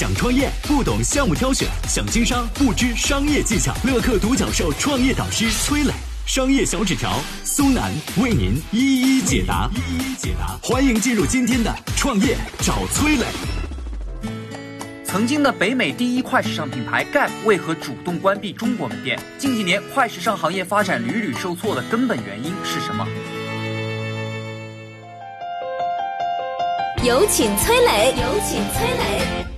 想创业不懂项目挑选，想经商不知商业技巧。乐客独角兽创业导师崔磊，商业小纸条苏南为您一一解答。一一解答，欢迎进入今天的创业找崔磊。曾经的北美第一快时尚品牌 Gap 为何主动关闭中国门店？近几年快时尚行业发展屡屡受挫的根本原因是什么？有请崔磊，有请崔磊。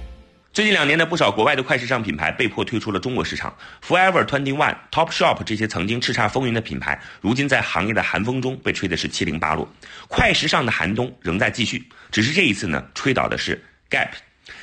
最近两年的不少国外的快时尚品牌被迫退出了中国市场，Forever Twenty One、Topshop 这些曾经叱咤风云的品牌，如今在行业的寒风中被吹的是七零八落。快时尚的寒冬仍在继续，只是这一次呢，吹倒的是 Gap，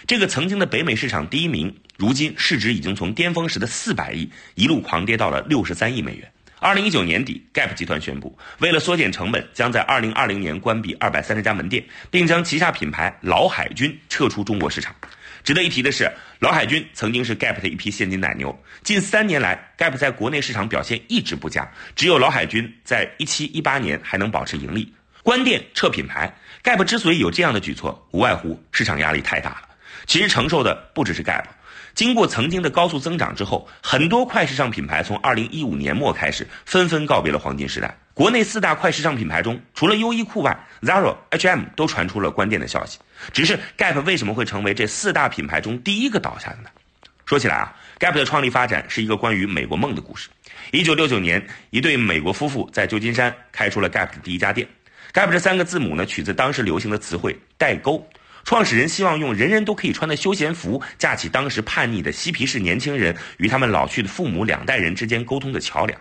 这个曾经的北美市场第一名，如今市值已经从巅峰时的四百亿一路狂跌到了六十三亿美元。二零一九年底，Gap 集团宣布，为了缩减成本，将在二零二零年关闭二百三十家门店，并将旗下品牌老海军撤出中国市场。值得一提的是，老海军曾经是 Gap 的一批现金奶牛，近三年来，Gap 在国内市场表现一直不佳，只有老海军在一七一八年还能保持盈利。关店撤品牌，Gap 之所以有这样的举措，无外乎市场压力太大了。其实承受的不只是 Gap。经过曾经的高速增长之后，很多快时尚品牌从二零一五年末开始纷纷告别了黄金时代。国内四大快时尚品牌中，除了优衣库外，Zara、H&M 都传出了关店的消息。只是 Gap 为什么会成为这四大品牌中第一个倒下的呢？说起来啊，Gap 的创立发展是一个关于美国梦的故事。一九六九年，一对美国夫妇在旧金山开出了 Gap 的第一家店。Gap 这三个字母呢，取自当时流行的词汇“代沟”。创始人希望用人人都可以穿的休闲服，架起当时叛逆的嬉皮士年轻人与他们老去的父母两代人之间沟通的桥梁。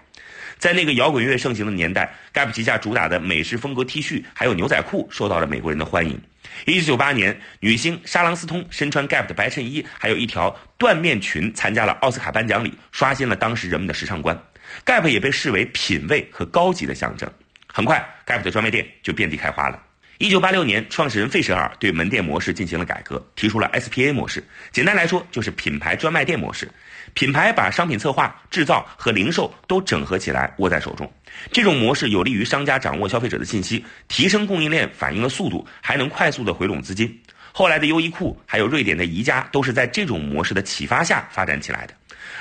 在那个摇滚乐盛行的年代，Gap 旗下主打的美式风格 T 恤还有牛仔裤受到了美国人的欢迎。一九九八年，女星莎朗斯通身穿 Gap 的白衬衣，还有一条缎面裙，参加了奥斯卡颁奖礼，刷新了当时人们的时尚观。Gap 也被视为品味和高级的象征。很快，Gap 的专卖店就遍地开花了。一九八六年，创始人费舍尔对门店模式进行了改革，提出了 SPA 模式。简单来说，就是品牌专卖店模式。品牌把商品策划、制造和零售都整合起来，握在手中。这种模式有利于商家掌握消费者的信息，提升供应链反应的速度，还能快速的回笼资金。后来的优衣库，还有瑞典的宜家，都是在这种模式的启发下发展起来的。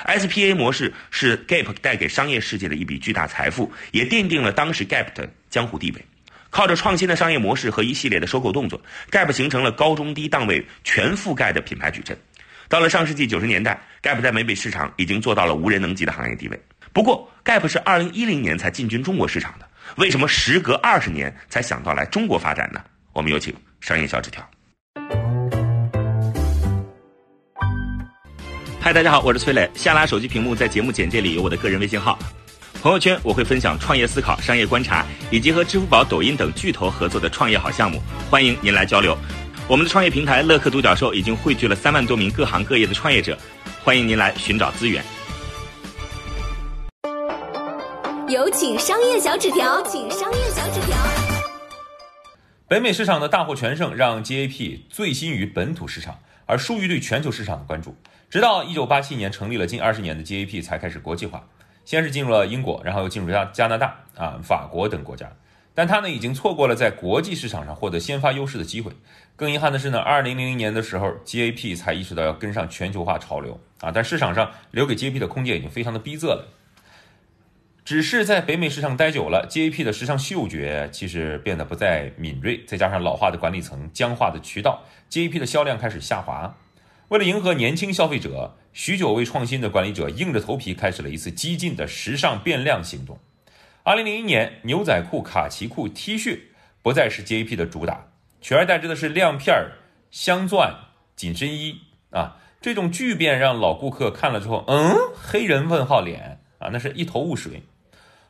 SPA 模式是 Gap 带给商业世界的一笔巨大财富，也奠定了当时 Gap 的江湖地位。靠着创新的商业模式和一系列的收购动作，Gap 形成了高中低档位全覆盖的品牌矩阵。到了上世纪九十年代，Gap 在美美市场已经做到了无人能及的行业地位。不过，Gap 是二零一零年才进军中国市场的，为什么时隔二十年才想到来中国发展呢？我们有请商业小纸条。嗨，大家好，我是崔磊。下拉手机屏幕，在节目简介里有我的个人微信号。朋友圈我会分享创业思考、商业观察，以及和支付宝、抖音等巨头合作的创业好项目，欢迎您来交流。我们的创业平台乐客独角兽已经汇聚了三万多名各行各业的创业者，欢迎您来寻找资源。有请商业小纸条，请商业小纸条。北美市场的大获全胜，让 GAP 醉心于本土市场，而疏于对全球市场的关注。直到一九八七年成立了近二十年的 GAP 才开始国际化。先是进入了英国，然后又进入加加拿大啊、法国等国家，但他呢已经错过了在国际市场上获得先发优势的机会。更遗憾的是呢，二零零零年的时候，GAP 才意识到要跟上全球化潮流啊，但市场上留给 GAP 的空间已经非常的逼仄了。只是在北美市场待久了，GAP 的时尚嗅觉其实变得不再敏锐，再加上老化的管理层、僵化的渠道，GAP 的销量开始下滑。为了迎合年轻消费者，许久未创新的管理者硬着头皮开始了一次激进的时尚变量行动。二零零一年，牛仔裤、卡其裤、T 恤不再是 GAP 的主打，取而代之的是亮片儿、镶钻、紧身衣啊！这种巨变让老顾客看了之后，嗯，黑人问号脸啊，那是一头雾水。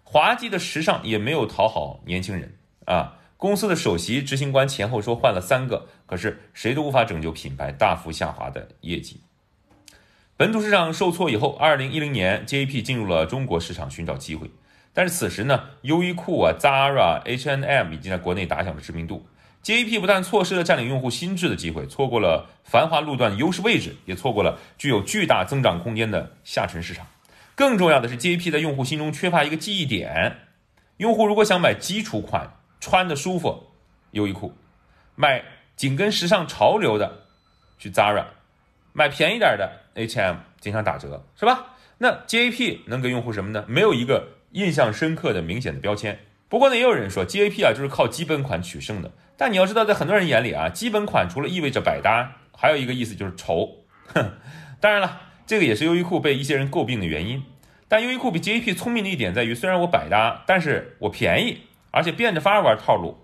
滑稽的时尚也没有讨好年轻人啊。公司的首席执行官前后说换了三个，可是谁都无法拯救品牌大幅下滑的业绩。本土市场受挫以后，二零一零年 JAP 进入了中国市场寻找机会，但是此时呢，优衣库啊、Zara、H&M 已经在国内打响了知名度。JAP 不但错失了占领用户心智的机会，错过了繁华路段优势位置，也错过了具有巨大增长空间的下沉市场。更重要的是，JAP 在用户心中缺乏一个记忆点。用户如果想买基础款，穿的舒服，优衣库；买紧跟时尚潮流的，去 Zara；买便宜点的 H&M 经常打折，是吧？那 GAP 能给用户什么呢？没有一个印象深刻的明显的标签。不过呢，也有人说 GAP 啊就是靠基本款取胜的。但你要知道，在很多人眼里啊，基本款除了意味着百搭，还有一个意思就是丑。哼，当然了，这个也是优衣库被一些人诟病的原因。但优衣库比 GAP 聪明的一点在于，虽然我百搭，但是我便宜，而且变着法玩套路。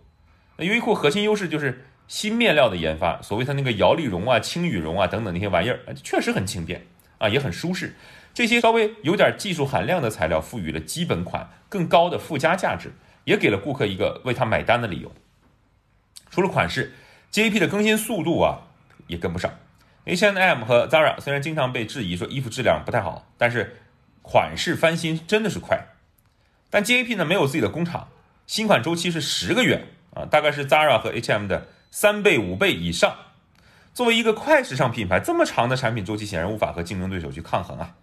那优衣库核心优势就是新面料的研发，所谓它那个摇粒绒啊、轻羽绒啊等等那些玩意儿，确实很轻便啊，也很舒适。这些稍微有点技术含量的材料，赋予了基本款更高的附加价值，也给了顾客一个为他买单的理由。除了款式，GAP 的更新速度啊也跟不上。H&M 和 Zara 虽然经常被质疑说衣服质量不太好，但是款式翻新真的是快。但 GAP 呢没有自己的工厂，新款周期是十个月啊，大概是 Zara 和 H&M 的三倍五倍以上。作为一个快时尚品牌，这么长的产品周期显然无法和竞争对手去抗衡啊。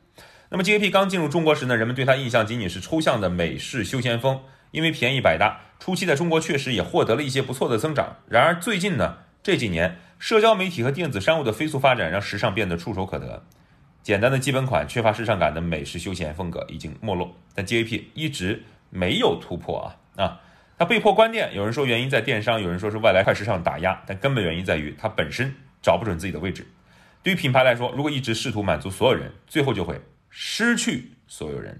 那么 GAP 刚进入中国时呢，人们对它印象仅仅是抽象的美式休闲风，因为便宜百搭，初期在中国确实也获得了一些不错的增长。然而最近呢，这几年社交媒体和电子商务的飞速发展，让时尚变得触手可得。简单的基本款、缺乏时尚感的美式休闲风格已经没落，但 GAP 一直没有突破啊啊！它被迫关店，有人说原因在电商，有人说是外来快时尚打压，但根本原因在于它本身找不准自己的位置。对于品牌来说，如果一直试图满足所有人，最后就会。失去所有人。